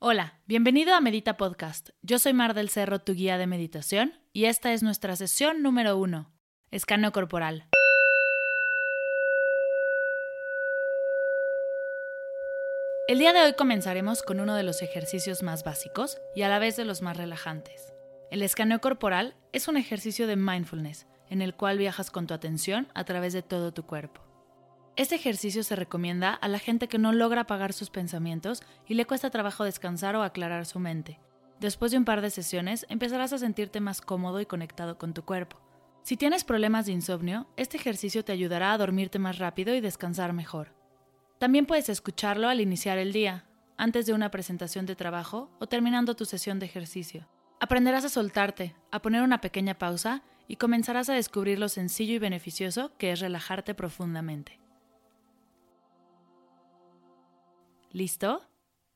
Hola, bienvenido a Medita Podcast. Yo soy Mar del Cerro, tu guía de meditación, y esta es nuestra sesión número uno, escaneo corporal. El día de hoy comenzaremos con uno de los ejercicios más básicos y a la vez de los más relajantes. El escaneo corporal es un ejercicio de mindfulness en el cual viajas con tu atención a través de todo tu cuerpo. Este ejercicio se recomienda a la gente que no logra apagar sus pensamientos y le cuesta trabajo descansar o aclarar su mente. Después de un par de sesiones empezarás a sentirte más cómodo y conectado con tu cuerpo. Si tienes problemas de insomnio, este ejercicio te ayudará a dormirte más rápido y descansar mejor. También puedes escucharlo al iniciar el día, antes de una presentación de trabajo o terminando tu sesión de ejercicio. Aprenderás a soltarte, a poner una pequeña pausa y comenzarás a descubrir lo sencillo y beneficioso que es relajarte profundamente. ¿Listo?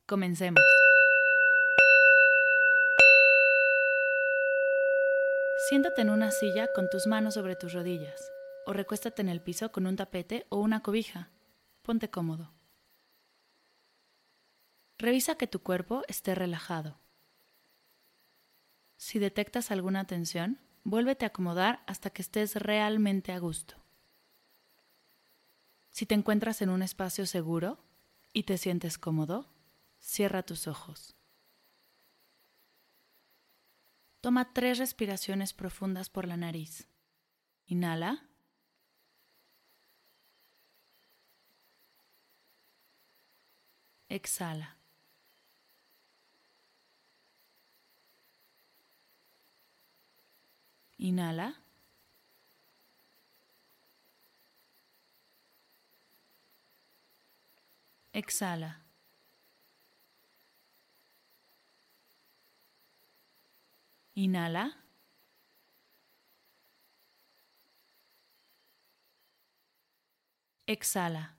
Comencemos. Siéntate en una silla con tus manos sobre tus rodillas o recuéstate en el piso con un tapete o una cobija. Ponte cómodo. Revisa que tu cuerpo esté relajado. Si detectas alguna tensión, vuélvete a acomodar hasta que estés realmente a gusto. Si te encuentras en un espacio seguro, y te sientes cómodo, cierra tus ojos. Toma tres respiraciones profundas por la nariz. Inhala. Exhala. Inhala. Exhala. Inhala. Exhala.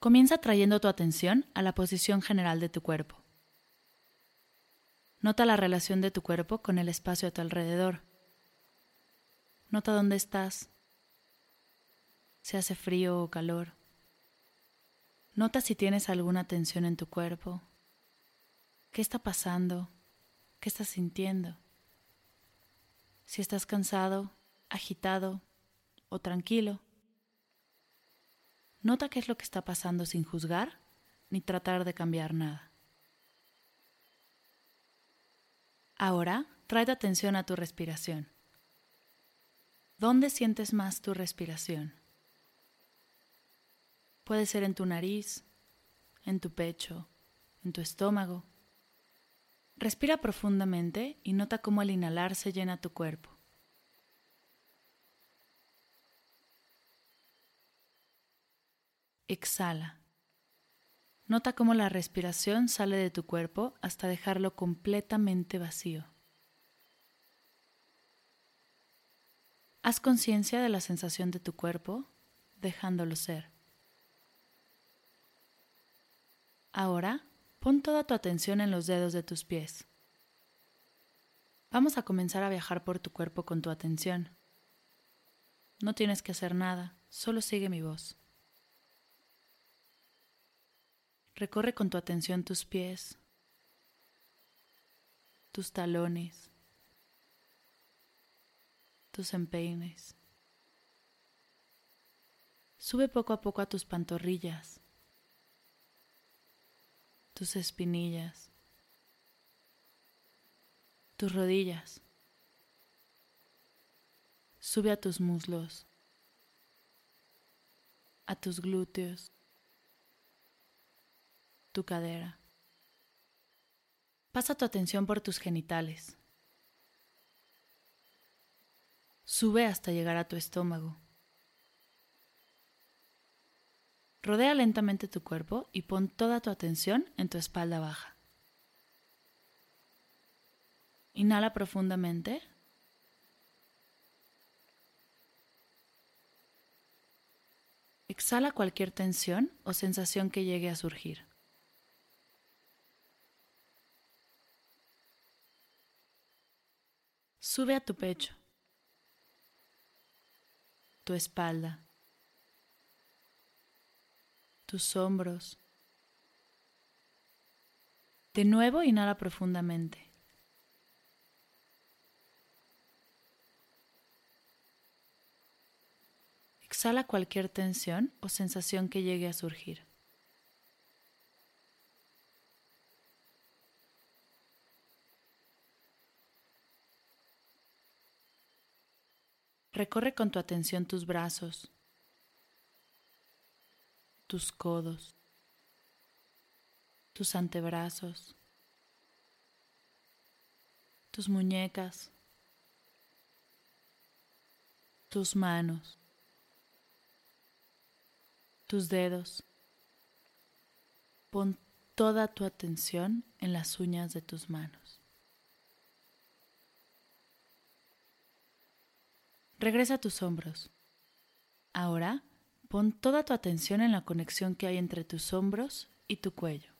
Comienza trayendo tu atención a la posición general de tu cuerpo. Nota la relación de tu cuerpo con el espacio a tu alrededor. Nota dónde estás, si hace frío o calor. Nota si tienes alguna tensión en tu cuerpo. ¿Qué está pasando? ¿Qué estás sintiendo? Si estás cansado, agitado o tranquilo. Nota qué es lo que está pasando sin juzgar ni tratar de cambiar nada. Ahora, trae atención a tu respiración. ¿Dónde sientes más tu respiración? Puede ser en tu nariz, en tu pecho, en tu estómago. Respira profundamente y nota cómo al inhalar se llena tu cuerpo. Exhala. Nota cómo la respiración sale de tu cuerpo hasta dejarlo completamente vacío. Haz conciencia de la sensación de tu cuerpo, dejándolo ser. Ahora, pon toda tu atención en los dedos de tus pies. Vamos a comenzar a viajar por tu cuerpo con tu atención. No tienes que hacer nada, solo sigue mi voz. Recorre con tu atención tus pies, tus talones, tus empeines. Sube poco a poco a tus pantorrillas tus espinillas, tus rodillas. Sube a tus muslos, a tus glúteos, tu cadera. Pasa tu atención por tus genitales. Sube hasta llegar a tu estómago. Rodea lentamente tu cuerpo y pon toda tu atención en tu espalda baja. Inhala profundamente. Exhala cualquier tensión o sensación que llegue a surgir. Sube a tu pecho, tu espalda, tus hombros. De nuevo, inhala profundamente. Exhala cualquier tensión o sensación que llegue a surgir. Recorre con tu atención tus brazos, tus codos, tus antebrazos, tus muñecas, tus manos tus dedos. Pon toda tu atención en las uñas de tus manos. Regresa a tus hombros. Ahora pon toda tu atención en la conexión que hay entre tus hombros y tu cuello.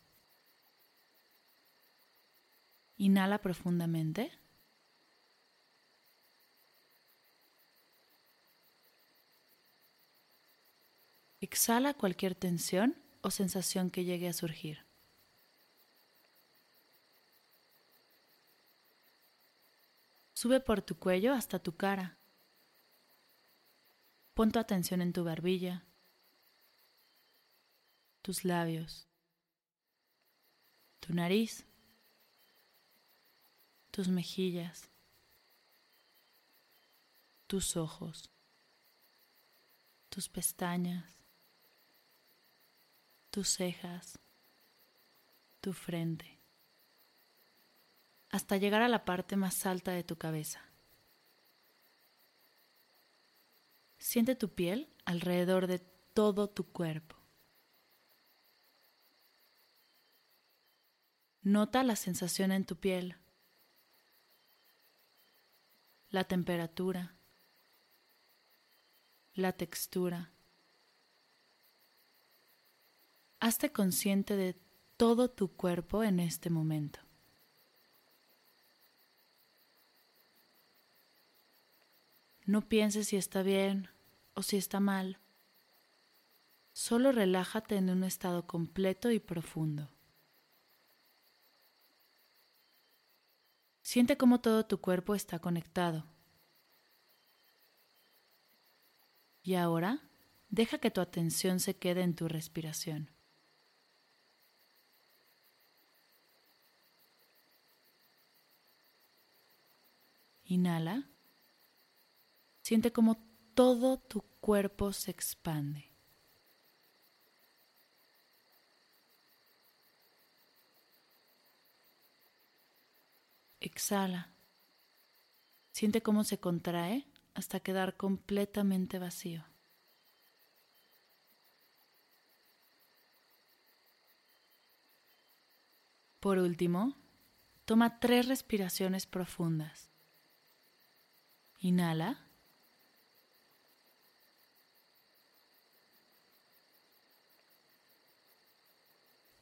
Inhala profundamente. Exhala cualquier tensión o sensación que llegue a surgir. Sube por tu cuello hasta tu cara. Pon tu atención en tu barbilla, tus labios, tu nariz, tus mejillas, tus ojos, tus pestañas, tus cejas, tu frente, hasta llegar a la parte más alta de tu cabeza. Siente tu piel alrededor de todo tu cuerpo. Nota la sensación en tu piel, la temperatura, la textura Hazte consciente de todo tu cuerpo en este momento. No pienses si está bien o si está mal. Solo relájate en un estado completo y profundo. Siente cómo todo tu cuerpo está conectado. Y ahora, deja que tu atención se quede en tu respiración. Inhala. Siente como todo tu cuerpo se expande. Exhala. Siente cómo se contrae hasta quedar completamente vacío. Por último, toma tres respiraciones profundas. Inhala.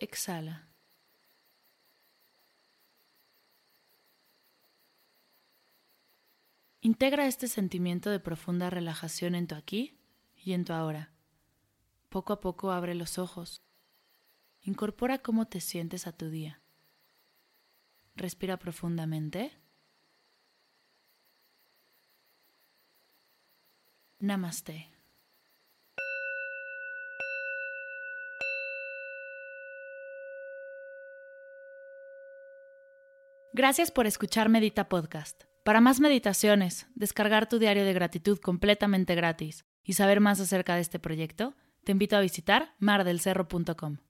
Exhala. Integra este sentimiento de profunda relajación en tu aquí y en tu ahora. Poco a poco abre los ojos. Incorpora cómo te sientes a tu día. Respira profundamente. Namaste. Gracias por escuchar Medita Podcast. Para más meditaciones, descargar tu diario de gratitud completamente gratis y saber más acerca de este proyecto, te invito a visitar mardelcerro.com.